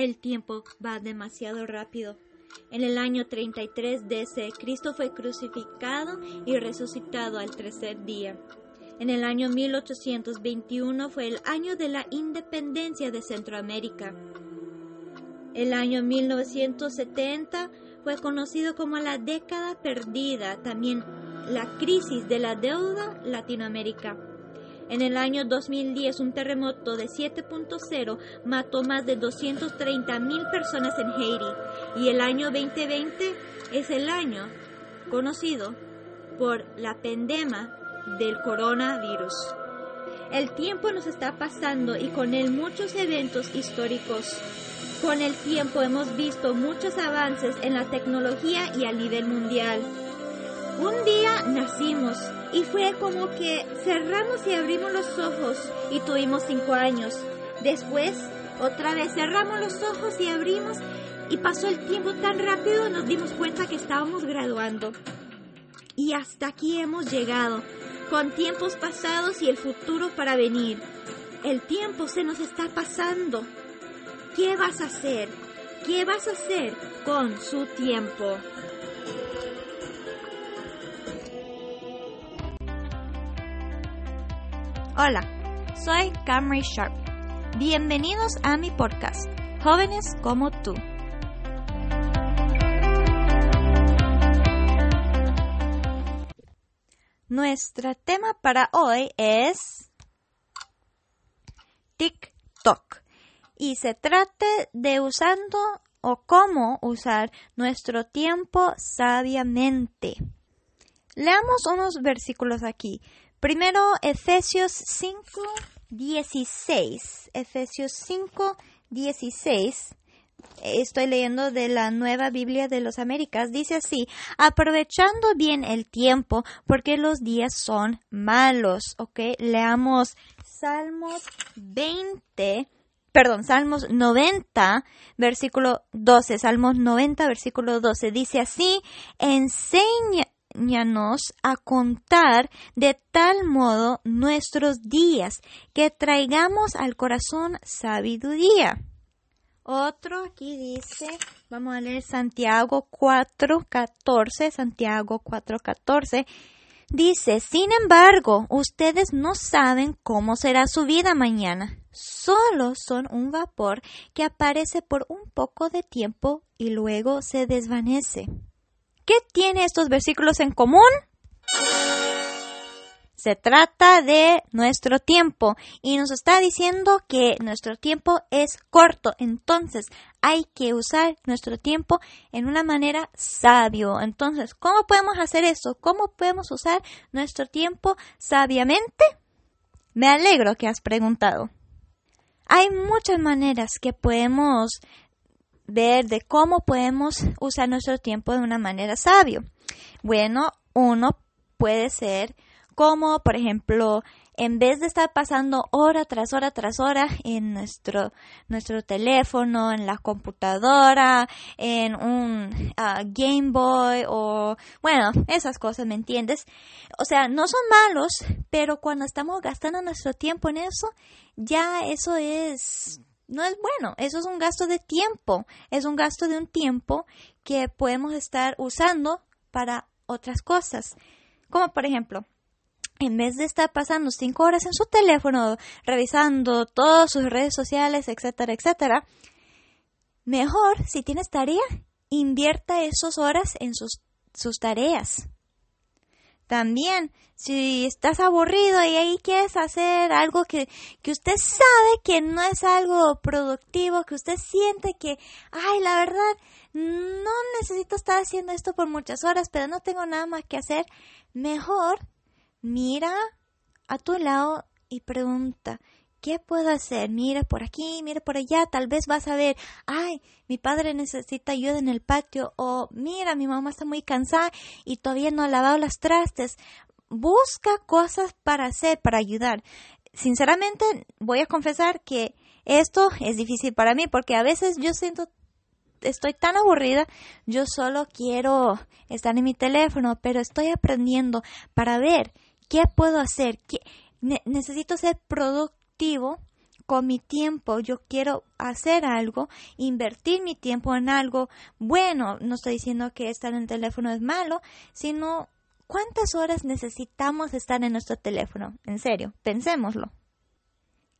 El tiempo va demasiado rápido. En el año 33 DC, Cristo fue crucificado y resucitado al tercer día. En el año 1821 fue el año de la independencia de Centroamérica. El año 1970 fue conocido como la década perdida, también la crisis de la deuda Latinoamérica. En el año 2010, un terremoto de 7.0 mató más de 230 mil personas en Haití y el año 2020 es el año conocido por la pandemia del coronavirus. El tiempo nos está pasando y con él muchos eventos históricos. Con el tiempo hemos visto muchos avances en la tecnología y a nivel mundial. Un día nacimos y fue como que cerramos y abrimos los ojos y tuvimos cinco años. Después, otra vez cerramos los ojos y abrimos y pasó el tiempo tan rápido nos dimos cuenta que estábamos graduando. Y hasta aquí hemos llegado, con tiempos pasados y el futuro para venir. El tiempo se nos está pasando. ¿Qué vas a hacer? ¿Qué vas a hacer con su tiempo? Hola, soy Camry Sharp. Bienvenidos a mi podcast, Jóvenes como tú. Nuestro tema para hoy es TikTok y se trata de usando o cómo usar nuestro tiempo sabiamente. Leamos unos versículos aquí. Primero, Efesios 5, 16. Efesios 5, 16. Estoy leyendo de la Nueva Biblia de los Américas. Dice así, aprovechando bien el tiempo porque los días son malos. Ok, leamos Salmos 20. Perdón, Salmos 90, versículo 12. Salmos 90, versículo 12. Dice así, enseña, a contar de tal modo nuestros días que traigamos al corazón sabiduría. Otro aquí dice, vamos a leer Santiago 4:14, Santiago 4:14. Dice, sin embargo, ustedes no saben cómo será su vida mañana. Solo son un vapor que aparece por un poco de tiempo y luego se desvanece. ¿Qué tiene estos versículos en común? Se trata de nuestro tiempo y nos está diciendo que nuestro tiempo es corto, entonces hay que usar nuestro tiempo en una manera sabio. Entonces, ¿cómo podemos hacer eso? ¿Cómo podemos usar nuestro tiempo sabiamente? Me alegro que has preguntado. Hay muchas maneras que podemos ver de cómo podemos usar nuestro tiempo de una manera sabio. Bueno, uno puede ser como, por ejemplo, en vez de estar pasando hora tras hora tras hora en nuestro, nuestro teléfono, en la computadora, en un ah, Game Boy o, bueno, esas cosas, ¿me entiendes? O sea, no son malos, pero cuando estamos gastando nuestro tiempo en eso, ya eso es no es bueno. Eso es un gasto de tiempo. Es un gasto de un tiempo que podemos estar usando para otras cosas. Como por ejemplo, en vez de estar pasando cinco horas en su teléfono revisando todas sus redes sociales, etcétera, etcétera, mejor si tienes tarea, invierta esas horas en sus, sus tareas. También, si estás aburrido y ahí quieres hacer algo que, que usted sabe que no es algo productivo, que usted siente que, ay, la verdad, no necesito estar haciendo esto por muchas horas, pero no tengo nada más que hacer, mejor mira a tu lado y pregunta, ¿Qué puedo hacer? Mira por aquí, mira por allá. Tal vez vas a ver, ay, mi padre necesita ayuda en el patio. O mira, mi mamá está muy cansada y todavía no ha lavado las trastes. Busca cosas para hacer, para ayudar. Sinceramente, voy a confesar que esto es difícil para mí porque a veces yo siento estoy tan aburrida, yo solo quiero estar en mi teléfono, pero estoy aprendiendo para ver qué puedo hacer, qué, necesito ser con mi tiempo yo quiero hacer algo, invertir mi tiempo en algo bueno. No estoy diciendo que estar en el teléfono es malo, sino cuántas horas necesitamos estar en nuestro teléfono. En serio, pensémoslo.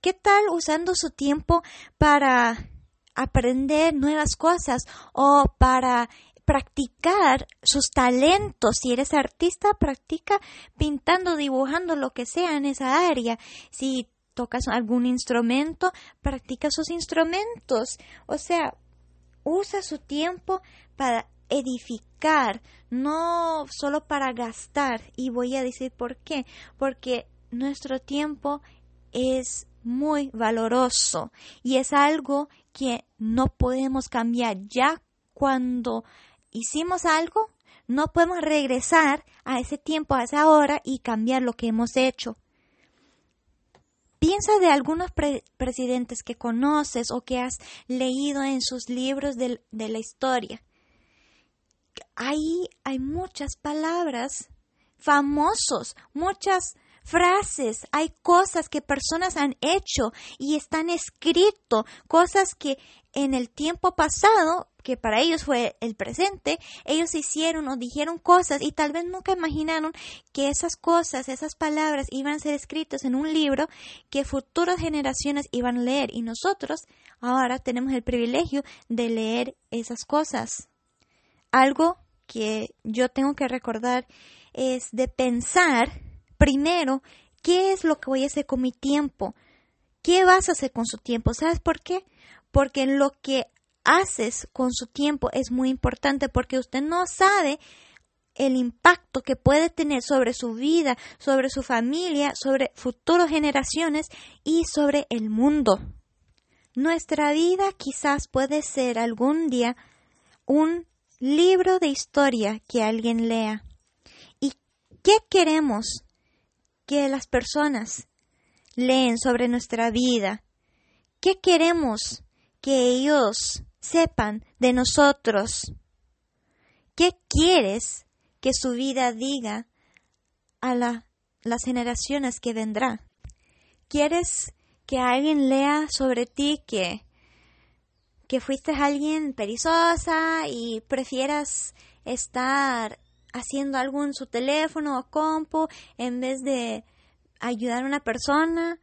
¿Qué tal usando su tiempo para aprender nuevas cosas o para practicar sus talentos. Si eres artista, practica pintando, dibujando, lo que sea en esa área. Si tocas algún instrumento, practica sus instrumentos. O sea, usa su tiempo para edificar, no solo para gastar. Y voy a decir por qué. Porque nuestro tiempo es muy valoroso y es algo que no podemos cambiar. Ya cuando hicimos algo, no podemos regresar a ese tiempo, a esa hora y cambiar lo que hemos hecho. Piensa de algunos presidentes que conoces o que has leído en sus libros de, de la historia. Ahí hay muchas palabras famosos, muchas frases, hay cosas que personas han hecho y están escrito, cosas que en el tiempo pasado, que para ellos fue el presente, ellos hicieron o dijeron cosas y tal vez nunca imaginaron que esas cosas, esas palabras iban a ser escritas en un libro que futuras generaciones iban a leer y nosotros ahora tenemos el privilegio de leer esas cosas. Algo que yo tengo que recordar es de pensar primero, ¿qué es lo que voy a hacer con mi tiempo? ¿Qué vas a hacer con su tiempo? ¿Sabes por qué? Porque lo que haces con su tiempo es muy importante porque usted no sabe el impacto que puede tener sobre su vida, sobre su familia, sobre futuras generaciones y sobre el mundo. Nuestra vida quizás puede ser algún día un libro de historia que alguien lea. ¿Y qué queremos que las personas leen sobre nuestra vida? ¿Qué queremos que ellos sepan de nosotros? ¿Qué quieres que su vida diga a las generaciones que vendrán? ¿Quieres que alguien lea sobre ti que, que fuiste alguien perezosa y prefieras estar haciendo algo en su teléfono o compu en vez de ayudar a una persona.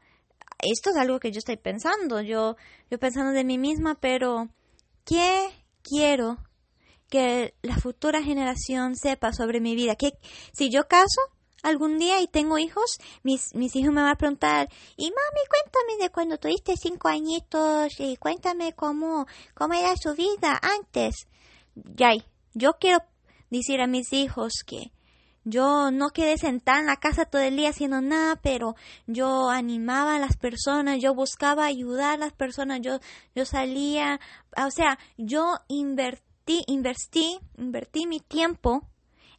Esto es algo que yo estoy pensando, yo, yo pensando de mí misma, pero ¿qué quiero que la futura generación sepa sobre mi vida? que si yo caso algún día y tengo hijos, mis, mis hijos me van a preguntar, y mami, cuéntame de cuando tuviste cinco añitos y cuéntame cómo, cómo era su vida antes. Ya, yo quiero decir a mis hijos que yo no quedé sentada en la casa todo el día haciendo nada, pero yo animaba a las personas, yo buscaba ayudar a las personas, yo, yo salía, o sea, yo invertí, invertí, invertí mi tiempo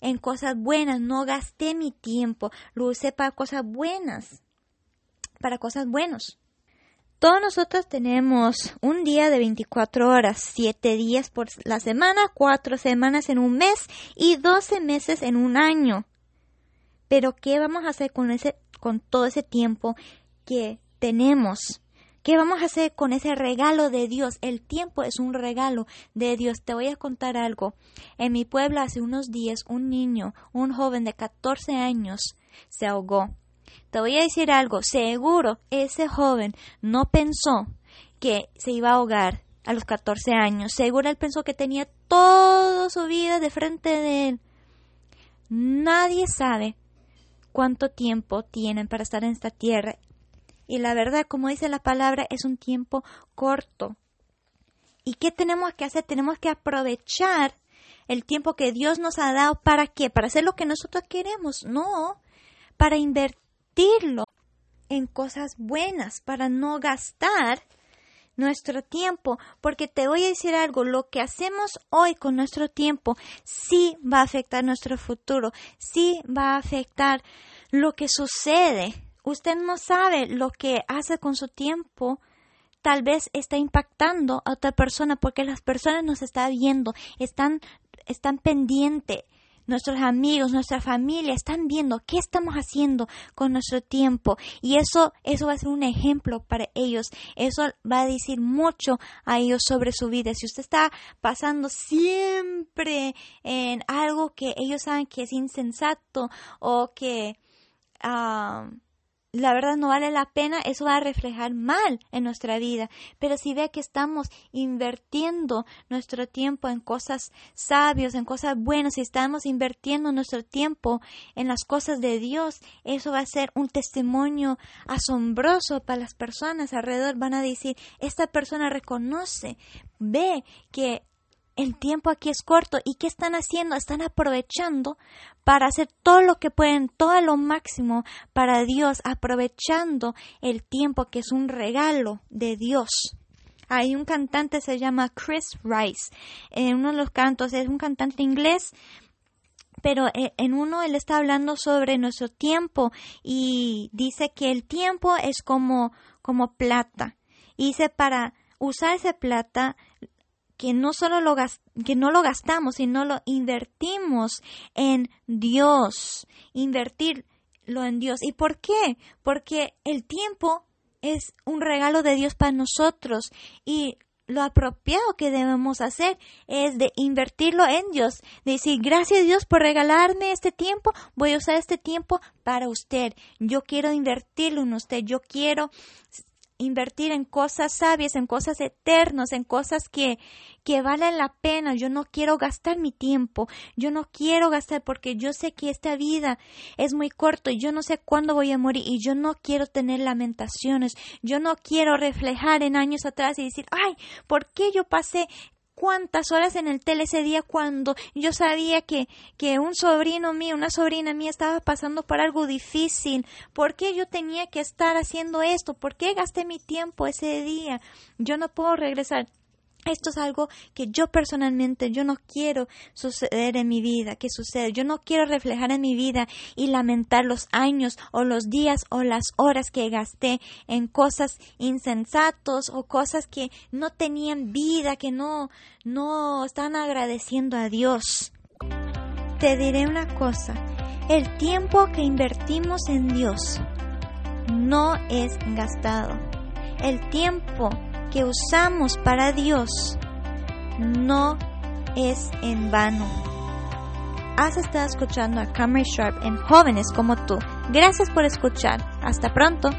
en cosas buenas, no gasté mi tiempo, lo usé para cosas buenas, para cosas buenas. Todos nosotros tenemos un día de 24 horas, 7 días por la semana, 4 semanas en un mes y 12 meses en un año. Pero ¿qué vamos a hacer con ese con todo ese tiempo que tenemos? ¿Qué vamos a hacer con ese regalo de Dios? El tiempo es un regalo de Dios. Te voy a contar algo. En mi pueblo hace unos días un niño, un joven de 14 años, se ahogó. Te voy a decir algo, seguro ese joven no pensó que se iba a ahogar a los 14 años, seguro él pensó que tenía toda su vida de frente de él. Nadie sabe cuánto tiempo tienen para estar en esta tierra. Y la verdad, como dice la palabra, es un tiempo corto. ¿Y qué tenemos que hacer? Tenemos que aprovechar el tiempo que Dios nos ha dado. ¿Para qué? ¿Para hacer lo que nosotros queremos? No, para invertir en cosas buenas para no gastar nuestro tiempo, porque te voy a decir algo, lo que hacemos hoy con nuestro tiempo sí va a afectar nuestro futuro, sí va a afectar lo que sucede. Usted no sabe lo que hace con su tiempo, tal vez está impactando a otra persona porque las personas nos están viendo, están, están pendientes nuestros amigos, nuestra familia están viendo qué estamos haciendo con nuestro tiempo y eso eso va a ser un ejemplo para ellos. Eso va a decir mucho a ellos sobre su vida. Si usted está pasando siempre en algo que ellos saben que es insensato o que ah, la verdad no vale la pena, eso va a reflejar mal en nuestra vida. Pero si ve que estamos invirtiendo nuestro tiempo en cosas sabias, en cosas buenas, si estamos invirtiendo nuestro tiempo en las cosas de Dios, eso va a ser un testimonio asombroso para las personas alrededor. Van a decir, esta persona reconoce, ve que el tiempo aquí es corto y ¿qué están haciendo? Están aprovechando para hacer todo lo que pueden, todo lo máximo para Dios, aprovechando el tiempo que es un regalo de Dios. Hay un cantante, se llama Chris Rice. En uno de los cantos es un cantante inglés, pero eh, en uno él está hablando sobre nuestro tiempo y dice que el tiempo es como, como plata. Y dice para usar esa plata que no solo lo, que no lo gastamos, sino lo invertimos en Dios, invertirlo en Dios. ¿Y por qué? Porque el tiempo es un regalo de Dios para nosotros y lo apropiado que debemos hacer es de invertirlo en Dios, decir gracias Dios por regalarme este tiempo, voy a usar este tiempo para usted, yo quiero invertirlo en usted, yo quiero invertir en cosas sabias, en cosas eternas, en cosas que, que valen la pena. Yo no quiero gastar mi tiempo, yo no quiero gastar porque yo sé que esta vida es muy corta y yo no sé cuándo voy a morir y yo no quiero tener lamentaciones, yo no quiero reflejar en años atrás y decir, ay, ¿por qué yo pasé cuántas horas en el tele ese día cuando yo sabía que, que un sobrino mío, una sobrina mía estaba pasando por algo difícil. ¿Por qué yo tenía que estar haciendo esto? ¿Por qué gasté mi tiempo ese día? Yo no puedo regresar. Esto es algo que yo personalmente yo no quiero suceder en mi vida, que sucede. Yo no quiero reflejar en mi vida y lamentar los años o los días o las horas que gasté en cosas insensatos o cosas que no tenían vida, que no no están agradeciendo a Dios. Te diré una cosa, el tiempo que invertimos en Dios no es gastado. El tiempo que usamos para Dios no es en vano. Has estado escuchando a Cameron Sharp en Jóvenes como tú. Gracias por escuchar. Hasta pronto.